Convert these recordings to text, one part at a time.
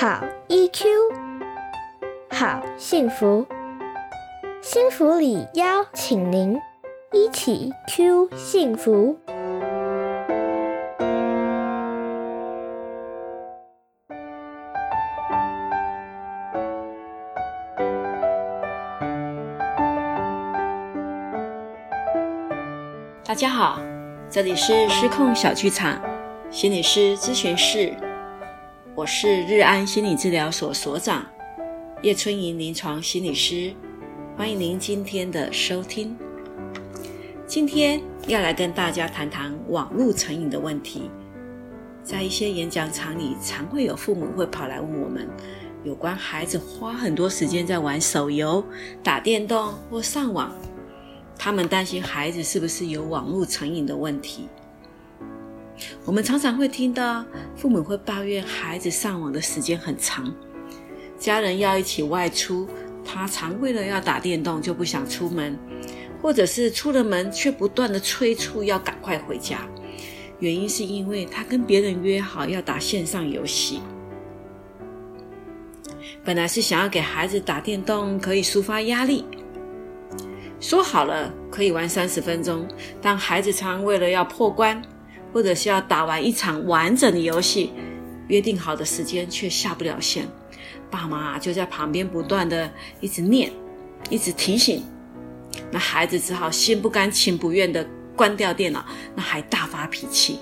好 EQ，好幸福，幸福里邀请您一起 Q 幸福。大家好，这里是失控小剧场心理师咨询室，我是日安心理治疗所所长叶春莹临床心理师，欢迎您今天的收听。今天要来跟大家谈谈网络成瘾的问题。在一些演讲场里，常会有父母会跑来问我们有关孩子花很多时间在玩手游、打电动或上网。他们担心孩子是不是有网络成瘾的问题。我们常常会听到父母会抱怨孩子上网的时间很长，家人要一起外出，他常为了要打电动就不想出门，或者是出了门却不断的催促要赶快回家。原因是因为他跟别人约好要打线上游戏，本来是想要给孩子打电动可以抒发压力。说好了可以玩三十分钟，但孩子常为了要破关，或者是要打完一场完整的游戏，约定好的时间却下不了线，爸妈就在旁边不断的一直念，一直提醒，那孩子只好心不甘情不愿的关掉电脑，那还大发脾气，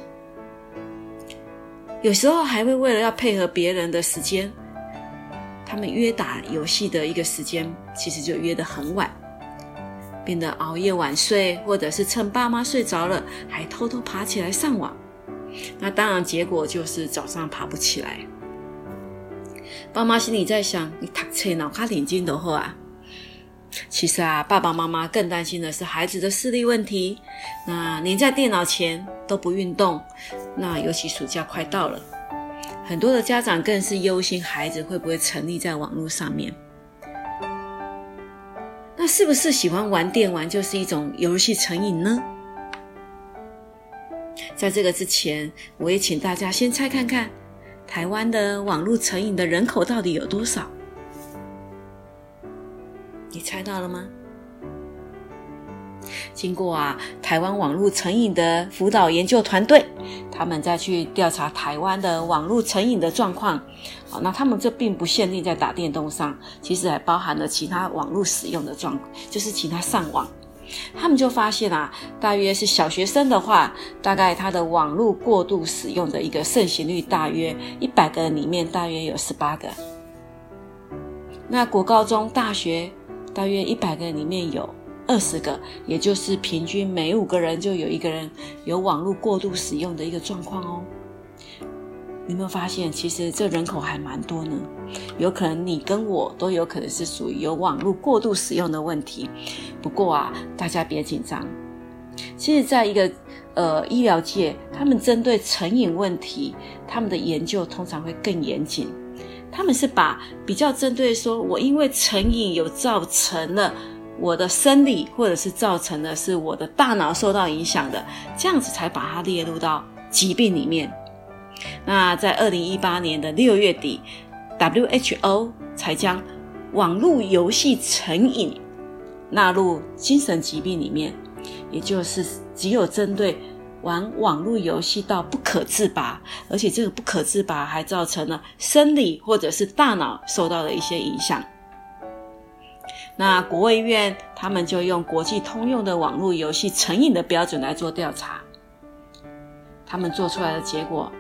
有时候还会为了要配合别人的时间，他们约打游戏的一个时间，其实就约得很晚。变得熬夜晚睡，或者是趁爸妈睡着了，还偷偷爬起来上网。那当然，结果就是早上爬不起来。爸妈心里在想：你躺车脑卡眼睛的话啊，其实啊，爸爸妈妈更担心的是孩子的视力问题。那你在电脑前都不运动，那尤其暑假快到了，很多的家长更是忧心孩子会不会沉溺在网络上面。那是不是喜欢玩电玩就是一种游戏成瘾呢？在这个之前，我也请大家先猜看看，台湾的网络成瘾的人口到底有多少？你猜到了吗？经过啊，台湾网络成瘾的辅导研究团队，他们再去调查台湾的网络成瘾的状况。好，那他们这并不限定在打电动上，其实还包含了其他网络使用的状，就是其他上网。他们就发现啊，大约是小学生的话，大概他的网络过度使用的一个盛行率，大约一百个里面大约有十八个。那国高中、大学大约一百个里面有。二十个，也就是平均每五个人就有一个人有网络过度使用的一个状况哦。有没有发现，其实这人口还蛮多呢？有可能你跟我都有可能是属于有网络过度使用的问题。不过啊，大家别紧张。其实，在一个呃医疗界，他们针对成瘾问题，他们的研究通常会更严谨。他们是把比较针对说，我因为成瘾有造成了。我的生理或者是造成的是我的大脑受到影响的，这样子才把它列入到疾病里面。那在二零一八年的六月底，WHO 才将网络游戏成瘾纳入精神疾病里面，也就是只有针对玩网络游戏到不可自拔，而且这个不可自拔还造成了生理或者是大脑受到的一些影响。那国卫院他们就用国际通用的网络游戏成瘾的标准来做调查，他们做出来的结果，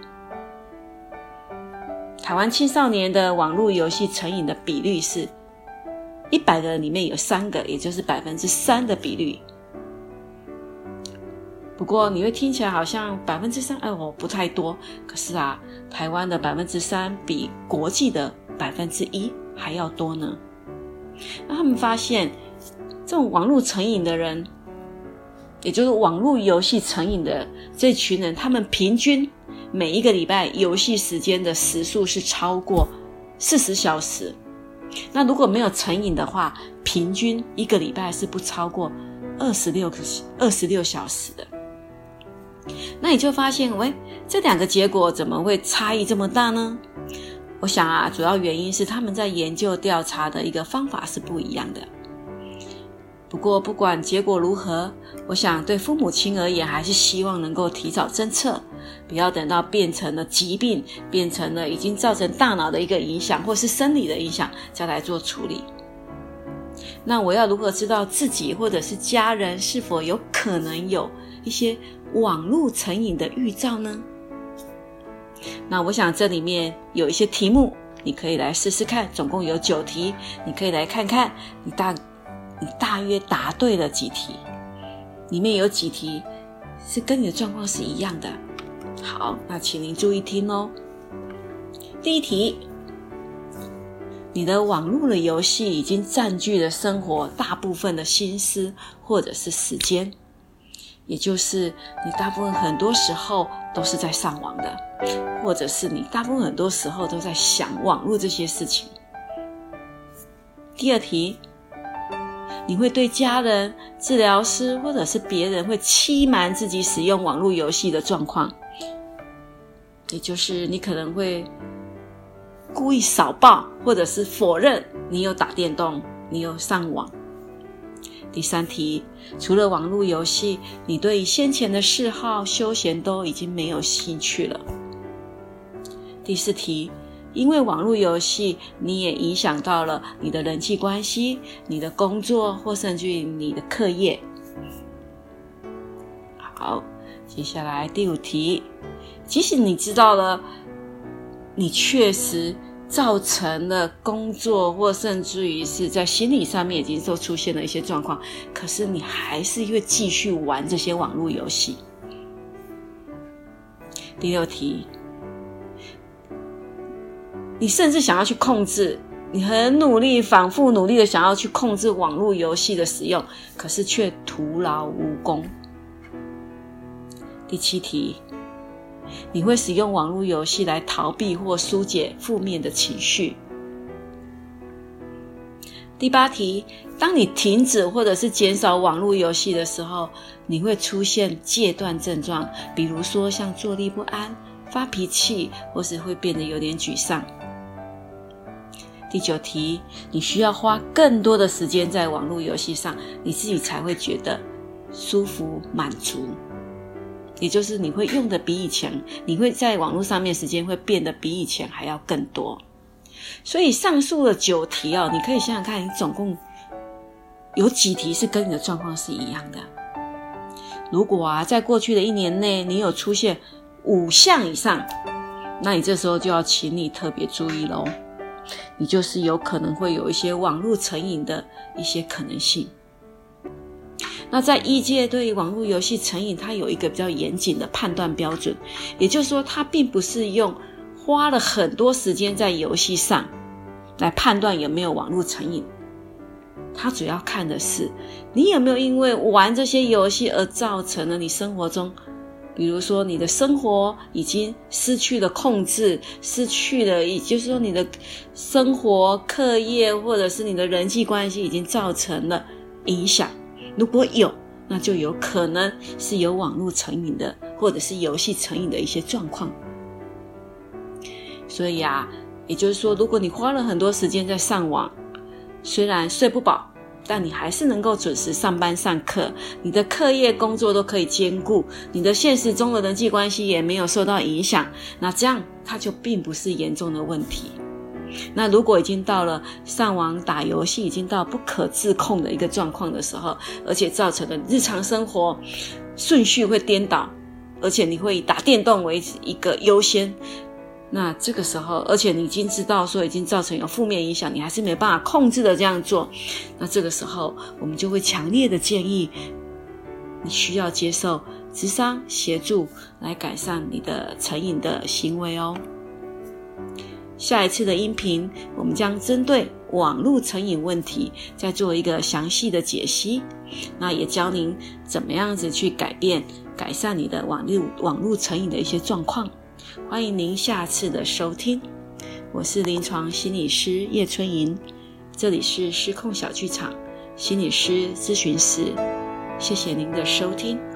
台湾青少年的网络游戏成瘾的比率是，一百个里面有三个，也就是百分之三的比率。不过你会听起来好像百分之三，哎，我不太多。可是啊，台湾的百分之三比国际的百分之一还要多呢。那他们发现，这种网络成瘾的人，也就是网络游戏成瘾的这群人，他们平均每一个礼拜游戏时间的时数是超过四十小时。那如果没有成瘾的话，平均一个礼拜是不超过二十六个二十六小时的。那你就发现，喂，这两个结果怎么会差异这么大呢？我想啊，主要原因是他们在研究调查的一个方法是不一样的。不过，不管结果如何，我想对父母亲而言，还是希望能够提早侦测，不要等到变成了疾病，变成了已经造成大脑的一个影响，或是生理的影响，再来做处理。那我要如何知道自己或者是家人是否有可能有一些网络成瘾的预兆呢？那我想这里面有一些题目，你可以来试试看，总共有九题，你可以来看看你大。你大约答对了几题？里面有几题是跟你的状况是一样的。好，那请您注意听哦。第一题，你的网络的游戏已经占据了生活大部分的心思或者是时间，也就是你大部分很多时候都是在上网的，或者是你大部分很多时候都在想网络这些事情。第二题。你会对家人、治疗师或者是别人会欺瞒自己使用网络游戏的状况，也就是你可能会故意少报或者是否认你有打电动、你有上网。第三题，除了网络游戏，你对先前的嗜好、休闲都已经没有兴趣了。第四题。因为网络游戏，你也影响到了你的人际关系、你的工作，或甚至于你的课业。好，接下来第五题，即使你知道了，你确实造成了工作，或甚至于是在心理上面已经都出现了一些状况，可是你还是会继续玩这些网络游戏。第六题。你甚至想要去控制，你很努力、反复努力的想要去控制网络游戏的使用，可是却徒劳无功。第七题，你会使用网络游戏来逃避或疏解负面的情绪。第八题，当你停止或者是减少网络游戏的时候，你会出现戒断症状，比如说像坐立不安、发脾气，或是会变得有点沮丧。第九题，你需要花更多的时间在网络游戏上，你自己才会觉得舒服满足。也就是你会用的比以前，你会在网络上面时间会变得比以前还要更多。所以上述的九题哦，你可以想想看，你总共有几题是跟你的状况是一样的。如果啊，在过去的一年内你有出现五项以上，那你这时候就要请你特别注意喽。你就是有可能会有一些网络成瘾的一些可能性。那在一界对于网络游戏成瘾，它有一个比较严谨的判断标准，也就是说，它并不是用花了很多时间在游戏上来判断有没有网络成瘾，它主要看的是你有没有因为玩这些游戏而造成了你生活中。比如说，你的生活已经失去了控制，失去了，也就是说，你的生活、课业或者是你的人际关系已经造成了影响。如果有，那就有可能是有网络成瘾的，或者是游戏成瘾的一些状况。所以啊，也就是说，如果你花了很多时间在上网，虽然睡不饱。但你还是能够准时上班上课，你的课业工作都可以兼顾，你的现实中的人际关系也没有受到影响，那这样它就并不是严重的问题。那如果已经到了上网打游戏已经到不可自控的一个状况的时候，而且造成的日常生活顺序会颠倒，而且你会以打电动为一个优先。那这个时候，而且你已经知道说已经造成有负面影响，你还是没办法控制的这样做，那这个时候我们就会强烈的建议，你需要接受智商协助来改善你的成瘾的行为哦。下一次的音频，我们将针对网络成瘾问题再做一个详细的解析，那也教您怎么样子去改变、改善你的网络网络成瘾的一些状况。欢迎您下次的收听，我是临床心理师叶春莹，这里是失控小剧场心理师咨询室，谢谢您的收听。